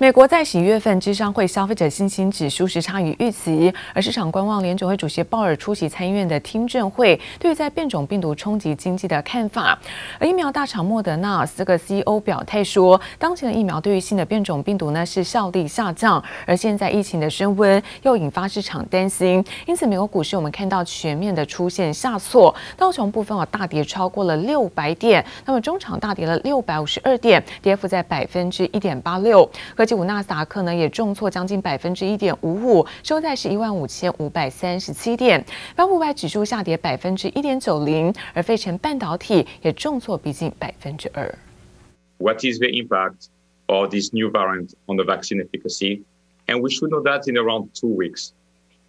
美国在十一月份芝商会消费者信心指数是差于预期，而市场观望联准会主席鲍尔出席参议院的听证会，对于在变种病毒冲击经济的看法。而疫苗大厂莫德纳这个 CEO 表态说，当前的疫苗对于新的变种病毒呢是效力下降，而现在疫情的升温又引发市场担心，因此美国股市我们看到全面的出现下挫，道琼部分啊大跌超过了六百点，那么中场大跌了六百五十二点，跌幅在百分之一点八六。科技股纳斯达克呢也重挫将近百分之一点五五，收在是一万五千五百三十七点。标普五百指数下跌百分之一点九零，而费城半导体也重挫逼近百分之二。What is the impact of this new variant on the vaccine efficacy? And we should know that in around two weeks.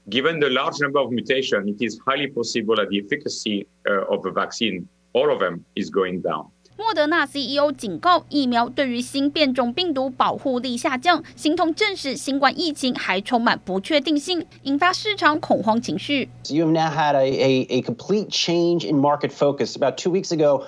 Given the large number of mutations, it is highly possible that the efficacy of the vaccine, all of them, is going down. 莫德纳 CEO 警告，疫苗对于新变种病毒保护力下降，形同证实新冠疫情还充满不确定性，引发市场恐慌情绪。You have now had a, a, a complete change in market focus. About two weeks ago,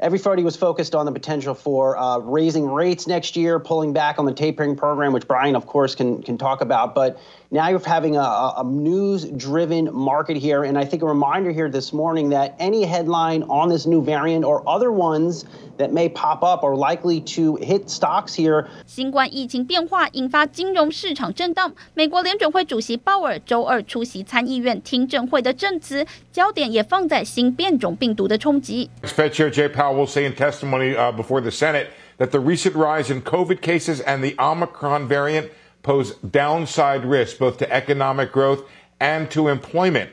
everybody was focused on the potential for uh, raising rates next year, pulling back on the tapering program, which Brian, of course, can, can talk about. But now you're having a, a news-driven market here, and I think a reminder here this morning that any headline on this new variant or other ones that may pop up are likely to hit stocks here. 新冠疫情变化引发金融市场震荡。美国联准会主席鲍尔周二出席参议院听证会的证词，焦点也放在新变种病毒的冲击。Fed Chair Jay Powell will say in testimony uh, before the Senate that the recent rise in COVID cases and the Omicron variant pose downside risks both to economic growth and to employment.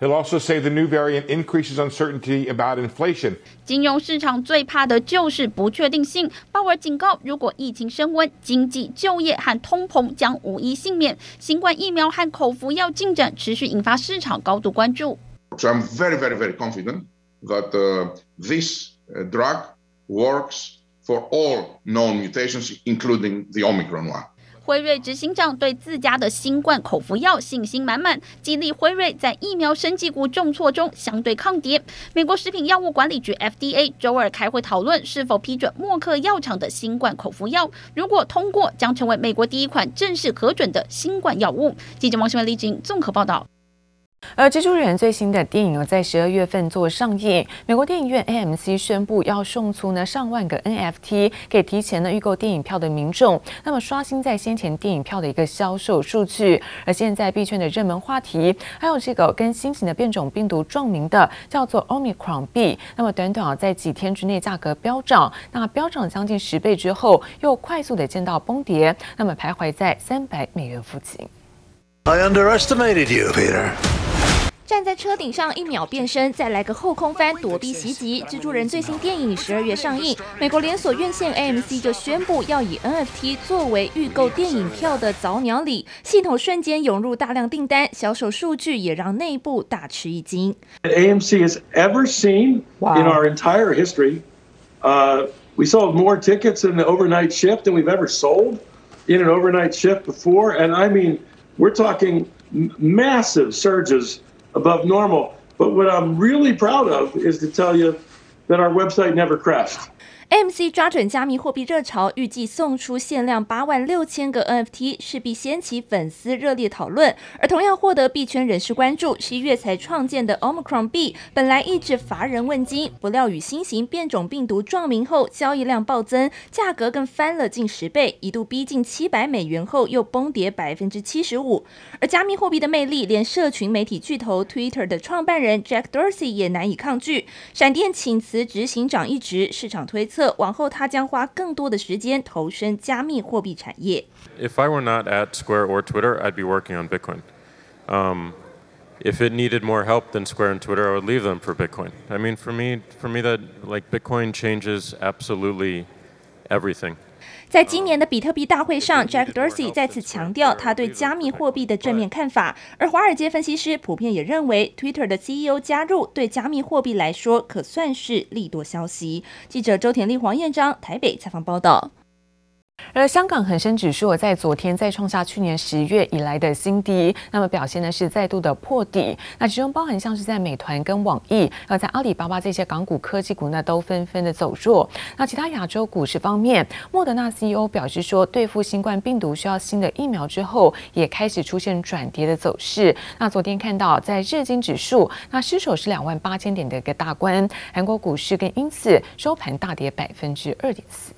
He'll also say the new variant increases uncertainty about inflation. 金融市场最怕的就是不确定性。鲍尔警告，如果疫情升温，经济、就业和通膨将无一幸免。新冠疫苗和口服药进展持续引发市场高度关注。So I'm very, very, very confident that uh, this drug works for all known mutations, including the Omicron one. 辉瑞执行长对自家的新冠口服药信心满满，激励辉瑞在疫苗生技股重挫中相对抗跌。美国食品药物管理局 FDA 周二开会讨论是否批准默克药厂的新冠口服药，如果通过，将成为美国第一款正式核准的新冠药物。记者王新文、李锦综合报道。而蜘蛛人最新的电影呢，在十二月份做上映。美国电影院 AMC 宣布要送出呢上万个 NFT 给提前呢预购电影票的民众，那么刷新在先前电影票的一个销售数据。而现在币圈的热门话题，还有这个跟新型的变种病毒撞名的叫做 Omicron 币，那么短短啊在几天之内价格飙涨，那飙涨将近十倍之后，又快速的见到崩跌，那么徘徊在三百美元附近。I underestimated you, Peter. 站在车顶上一秒变身，再来个后空翻躲避袭击。蜘蛛人最新电影十二月上映，美国连锁院线 AMC 就宣布要以 NFT 作为预购电影票的早鸟礼，系统瞬间涌入大量订单，销售数据也让内部大吃一惊。AMC has ever seen in our entire history. Uh, we sold more tickets in the overnight shift than we've ever sold in an overnight shift before, and I mean, we're talking massive surges. Above normal, but what I'm really proud of is to tell you that our website never crashed. M.C 抓准加密货币热潮，预计送出限量八万六千个 NFT，势必掀起粉丝热烈讨论。而同样获得币圈人士关注，十一月才创建的 Omicron 币，本来一直乏人问津，不料与新型变种病毒撞名后，交易量暴增，价格更翻了近十倍，一度逼近七百美元后又崩跌百分之七十五。而加密货币的魅力，连社群媒体巨头 Twitter 的创办人 Jack Dorsey 也难以抗拒。闪电请辞执行长一职，市场推测。往后，他将花更多的时间投身加密货币产业。If I were not at Square or Twitter, I'd be working on Bitcoin. Um, if it needed more help than Square and Twitter, I would leave them for Bitcoin. I mean, for me, for me, that like Bitcoin changes absolutely everything. 在今年的比特币大会上，Jack Dorsey 再次强调他对加密货币的正面看法，而华尔街分析师普遍也认为，Twitter 的 CEO 加入对加密货币来说可算是利多消息。记者周田丽、黄彦章台北采访报道。而香港恒生指数在昨天再创下去年十月以来的新低，那么表现呢是再度的破底。那其中包含像是在美团跟网易，那在阿里巴巴这些港股科技股呢都纷纷的走弱。那其他亚洲股市方面，莫德纳 CEO 表示说，对付新冠病毒需要新的疫苗之后，也开始出现转跌的走势。那昨天看到在日经指数，那失守是两万八千点的一个大关。韩国股市更因此收盘大跌百分之二点四。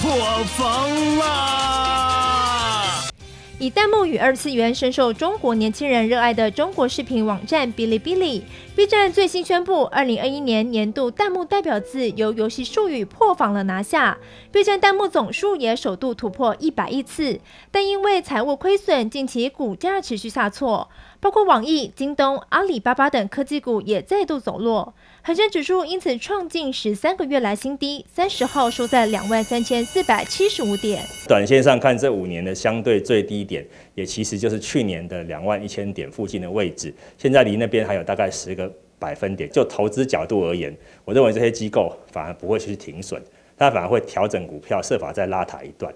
破防啦！以弹幕与二次元深受中国年轻人热爱的中国视频网站哔哩哔哩，B 站最新宣布，二零二一年年度弹幕代表字由游戏术语破防了拿下。B 站弹幕总数也首度突破一百亿次，但因为财务亏损，近期股价持续下挫，包括网易、京东、阿里巴巴等科技股也再度走弱。恒生指数因此创近十三个月来新低，三十号收在两万三千四百七十五点。短线上看，这五年的相对最低点，也其实就是去年的两万一千点附近的位置。现在离那边还有大概十个百分点。就投资角度而言，我认为这些机构反而不会去停损，他反而会调整股票，设法再拉抬一段。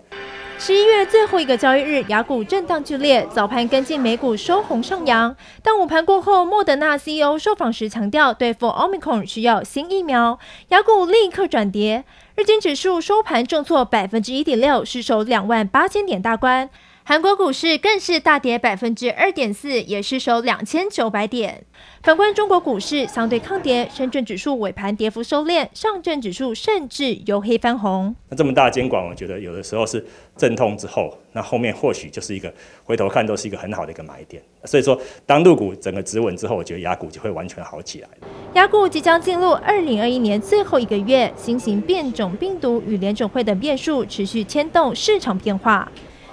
十一月最后一个交易日，雅股震荡剧烈，早盘跟进美股收红上扬。但午盘过后，莫德纳 CEO 受访时强调，对付 Omicron 需要新疫苗，雅股立刻转跌。日经指数收盘重挫百分之一点六，失守两万八千点大关。韩国股市更是大跌百分之二点四，也失守两千九百点。反观中国股市，相对抗跌，深圳指数尾盘跌幅收敛，上证指数甚至由黑翻红。那这么大的监管，我觉得有的时候是阵痛之后，那后面或许就是一个回头看都是一个很好的一个买点。所以说，当入股整个止稳之后，我觉得亚股就会完全好起来。亚股即将进入二零二一年最后一个月，新型变种病毒与联准会等变数持续牵动市场变化。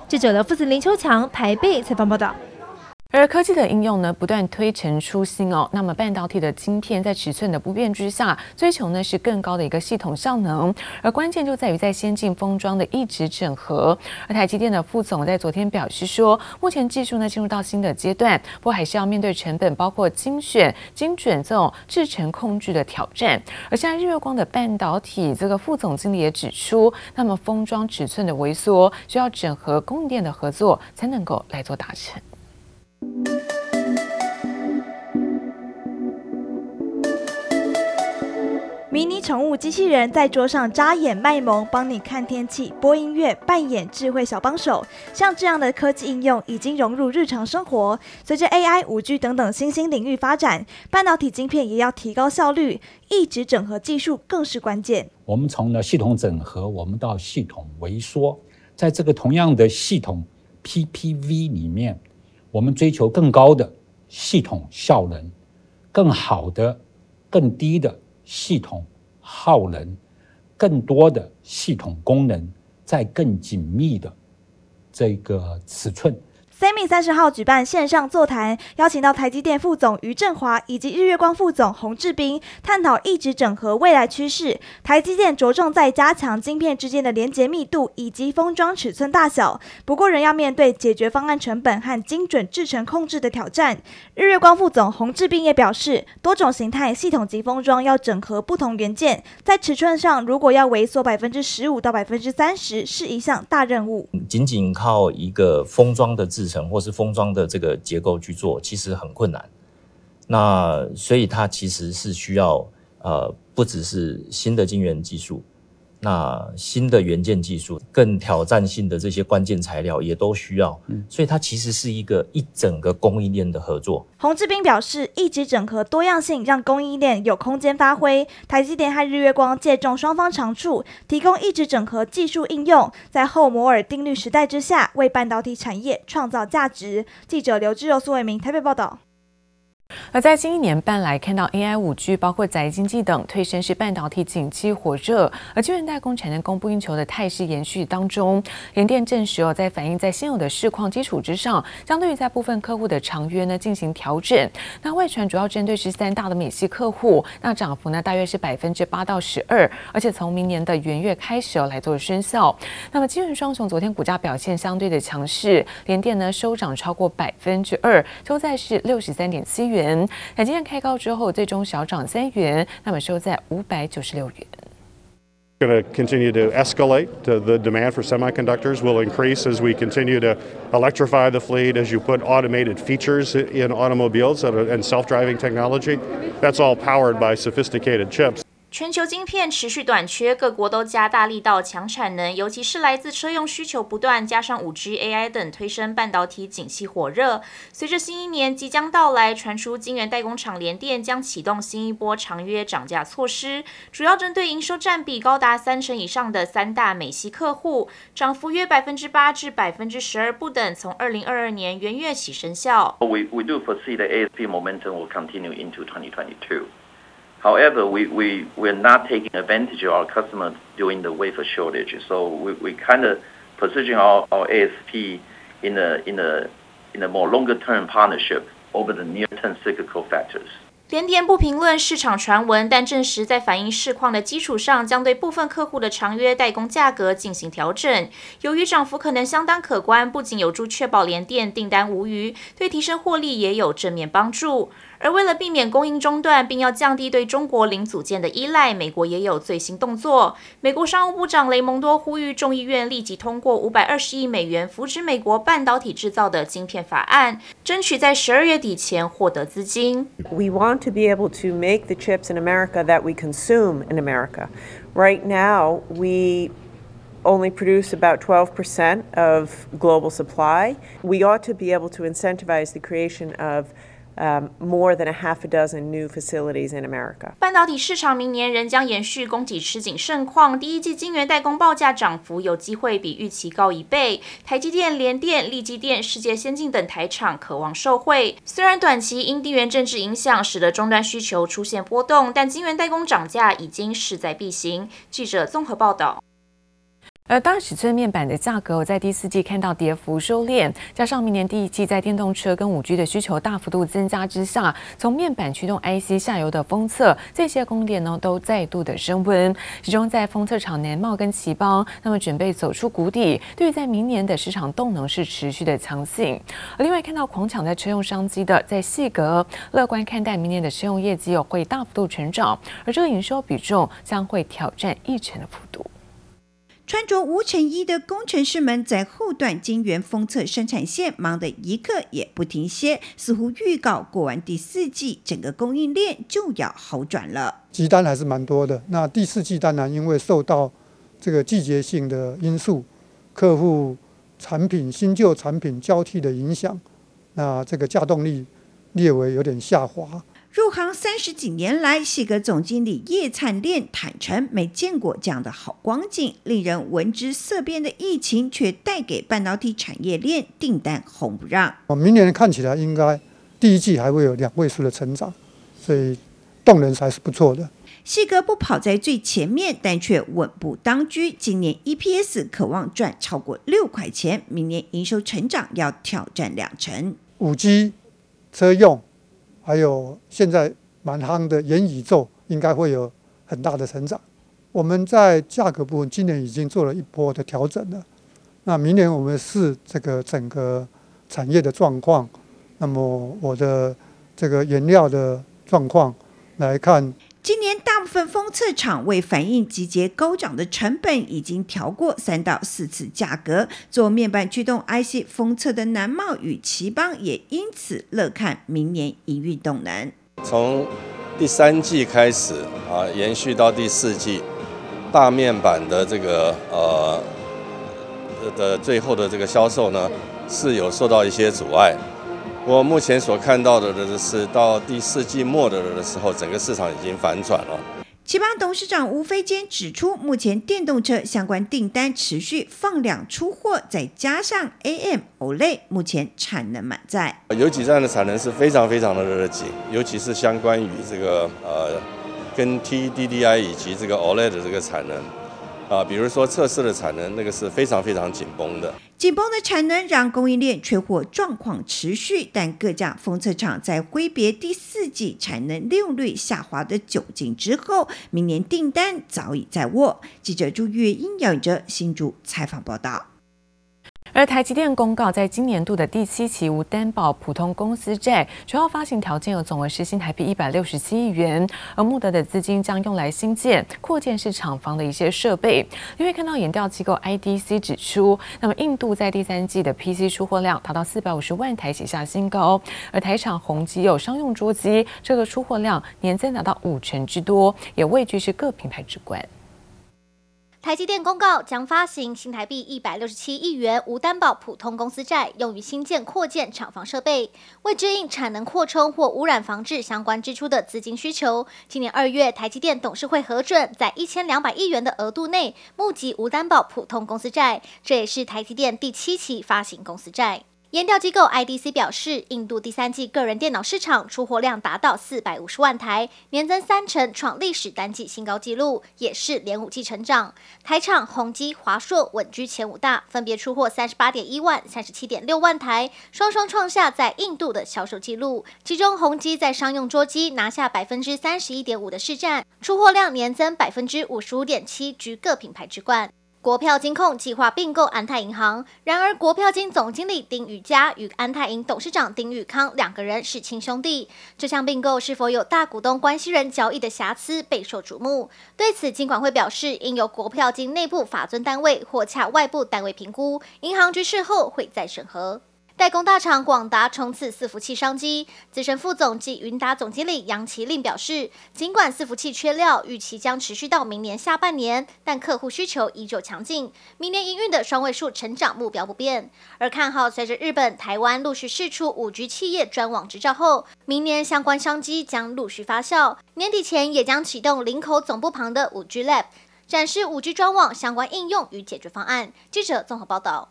记者的父子林秋强台北采访报道。而科技的应用呢，不断推陈出新哦。那么半导体的晶片在尺寸的不变之下，追求呢是更高的一个系统效能。而关键就在于在先进封装的一直整合。而台积电的副总在昨天表示说，目前技术呢进入到新的阶段，不过还是要面对成本包括精选、精准这种制程控制的挑战。而现在日月光的半导体这个副总经理也指出，那么封装尺寸的萎缩，需要整合供应链的合作才能够来做达成。迷你宠物机器人在桌上眨眼卖萌，帮你看天气、播音乐、扮演智慧小帮手。像这样的科技应用已经融入日常生活。随着 AI、5G 等等新兴领域发展，半导体晶片也要提高效率，一直整合技术更是关键。我们从呢系统整合，我们到系统微缩，在这个同样的系统 PPV 里面，我们追求更高的系统效能，更好的、更低的。系统耗能，更多的系统功能，在更紧密的这个尺寸。Sammy 三十号举办线上座谈，邀请到台积电副总余振华以及日月光副总洪志斌，探讨异质整合未来趋势。台积电着重在加强晶片之间的连接密度以及封装尺寸大小，不过仍要面对解决方案成本和精准制程控制的挑战。日月光副总洪志斌也表示，多种形态系统级封装要整合不同元件，在尺寸上如果要微缩百分之十五到百分之三十，是一项大任务。仅仅靠一个封装的制或是封装的这个结构去做，其实很困难。那所以它其实是需要呃，不只是新的晶圆技术。那新的元件技术、更挑战性的这些关键材料也都需要，嗯，所以它其实是一个一整个供应链的合作。洪志斌表示，一直整合多样性让供应链有空间发挥。台积电和日月光借重双方长处，提供一直整合技术应用，在后摩尔定律时代之下，为半导体产业创造价值。记者刘志柔、苏伟明台北报道。而在近一年半来看到 AI、5G，包括宅经济等推升是半导体景气火热，而晶圆代工产能供不应求的态势延续当中，联电证实哦，在反映在现有的市况基础之上，相对于在部分客户的长约呢进行调整。那外传主要针对十三大的美系客户，那涨幅呢大约是百分之八到十二，而且从明年的元月开始哦来做生效。那么晶圆双雄昨天股价表现相对的强势，联电呢收涨超过百分之二，收在是六十三点七元。元，那今天开高之后，最终小涨三元，那么收在五百九十六元。 Going to continue to escalate. The demand for semiconductors will increase as we continue to electrify the fleet, as you put automated features in automobiles and self-driving technology. That's all powered by sophisticated chips. 全球晶片持续短缺，各国都加大力道抢产能，尤其是来自车用需求不断，加上五 G、AI 等推升半导体景气火热。随着新一年即将到来，传出晶圆代工厂联电将启动新一波长约涨价措施，主要针对营收占比高达三成以上的三大美系客户，涨幅约百分之八至百分之十二不等，从二零二二年元月起生效。We we do foresee the ASP momentum will continue into 2022. However, we, we, we're not taking advantage of our customers during the wafer shortage. So we, we kind of position our, our ASP in a, in, a, in a more longer term partnership over the near term cyclical factors. 联电不评论市场传闻，但证实在反映市况的基础上，将对部分客户的长约代工价格进行调整。由于涨幅可能相当可观，不仅有助确保联电订单无虞，对提升获利也有正面帮助。而为了避免供应中断，并要降低对中国零组件的依赖，美国也有最新动作。美国商务部长雷蒙多呼吁众议院立即通过五百二十亿美元扶持美国半导体制造的晶片法案，争取在十二月底前获得资金。We want to be able to make the chips in America that we consume in America. Right now, we only produce about 12% of global supply. We ought to be able to incentivize the creation of More than a half a dozen new facilities in America. 半导体市场明年仍将延续供给吃紧盛况，第一季晶圆代工报价涨幅有机会比预期高一倍。台积电、联电、力积电、世界先进等台厂可望受惠。虽然短期因地缘政治影响，使得终端需求出现波动，但晶圆代工涨价已经势在必行。记者综合报道。而大尺寸面板的价格，我在第四季看到跌幅收敛，加上明年第一季在电动车跟五 G 的需求大幅度增加之下，从面板驱动 IC 下游的封测，这些供电呢都再度的升温。其中在封测厂联茂跟旗邦，那么准备走出谷底，对于在明年的市场动能是持续的强劲。而另外看到狂抢在车用商机的，在细格乐观看待明年的车用业绩有会大幅度成长，而这个营收比重将会挑战一成的幅度。穿着无尘衣的工程师们在后段晶圆封测生产线忙得一刻也不停歇，似乎预告过完第四季，整个供应链就要好转了。急单还是蛮多的。那第四季当然因为受到这个季节性的因素，客户产品新旧产品交替的影响，那这个价动力略微有点下滑。入行三十几年来，细格总经理叶灿炼坦承，没见过这样的好光景，令人闻之色变的疫情却带给半导体产业链订单红不让。明年看起来应该第一季还会有两位数的成长，所以动能还是不错的。细格不跑在最前面，但却稳步当居。今年 EPS 渴望赚超过六块钱，明年营收成长要挑战两成。五 G 车用。还有现在蛮夯的元宇宙，应该会有很大的成长。我们在价格部分今年已经做了一波的调整了。那明年我们视这个整个产业的状况，那么我的这个原料的状况来看。今年大部分封测厂为反映季节高涨的成本，已经调过三到四次价格。做面板驱动 IC 封测的南茂与奇邦也因此乐看明年营运动能。从第三季开始啊，延续到第四季，大面板的这个呃的最后的这个销售呢，是有受到一些阻碍。我目前所看到的的是，到第四季末的的时候，整个市场已经反转了。奇邦董事长吴飞坚指出，目前电动车相关订单持续放量出货，再加上 AM OLED 目前产能满载，有几站的产能是非常非常的热紧，尤其是相关于这个呃跟 TDDI 以及这个 OLED 的这个产能。啊，比如说测试的产能，那个是非常非常紧绷的。紧绷的产能让供应链缺货状况持续，但各家封测厂在挥别第四季产能利用率下滑的窘境之后，明年订单早已在握。记者朱月英、杨宇哲新竹采访报道。而台积电公告，在今年度的第七期无担保普通公司债主要发行条件有总额是新台币一百六十七亿元，而募得的资金将用来新建、扩建式厂房的一些设备。因为看到研调机构 IDC 指出，那么印度在第三季的 PC 出货量达到四百五十万台，写下新高，而台厂宏碁有商用桌机，这个出货量年增达到五成之多，也位居是各品牌之冠。台积电公告将发行新台币一百六十七亿元无担保普通公司债，用于新建、扩建厂房设备。为支应产能扩充或污染防治相关支出的资金需求，今年二月，台积电董事会核准在一千两百亿元的额度内募集无担保普通公司债，这也是台积电第七期发行公司债。研调机构 IDC 表示，印度第三季个人电脑市场出货量达到四百五十万台，年增三成，创历史单季新高纪录，也是连五季成长。台厂宏碁、华硕稳居前五大，分别出货三十八点一万、三十七点六万台，双双创下在印度的销售纪录。其中，宏碁在商用桌机拿下百分之三十一点五的市占，出货量年增百分之五十五点七，居各品牌之冠。国票金控计划并购安泰银行，然而国票金总经理丁宇嘉与安泰银董事长丁宇康两个人是亲兄弟，这项并购是否有大股东关系人交易的瑕疵备受瞩目。对此，金管会表示，应由国票金内部法尊单位或洽外部单位评估，银行局事后会再审核。代工大厂广达冲刺伺服器商机，资深副总及云达总经理杨麒令表示，尽管伺服器缺料，预期将持续到明年下半年，但客户需求依旧强劲，明年营运的双位数成长目标不变。而看好随着日本、台湾陆续释出五 G 企业专网执照后，明年相关商机将陆续发酵，年底前也将启动林口总部旁的五 G Lab，展示五 G 专网相关应用与解决方案。记者综合报道。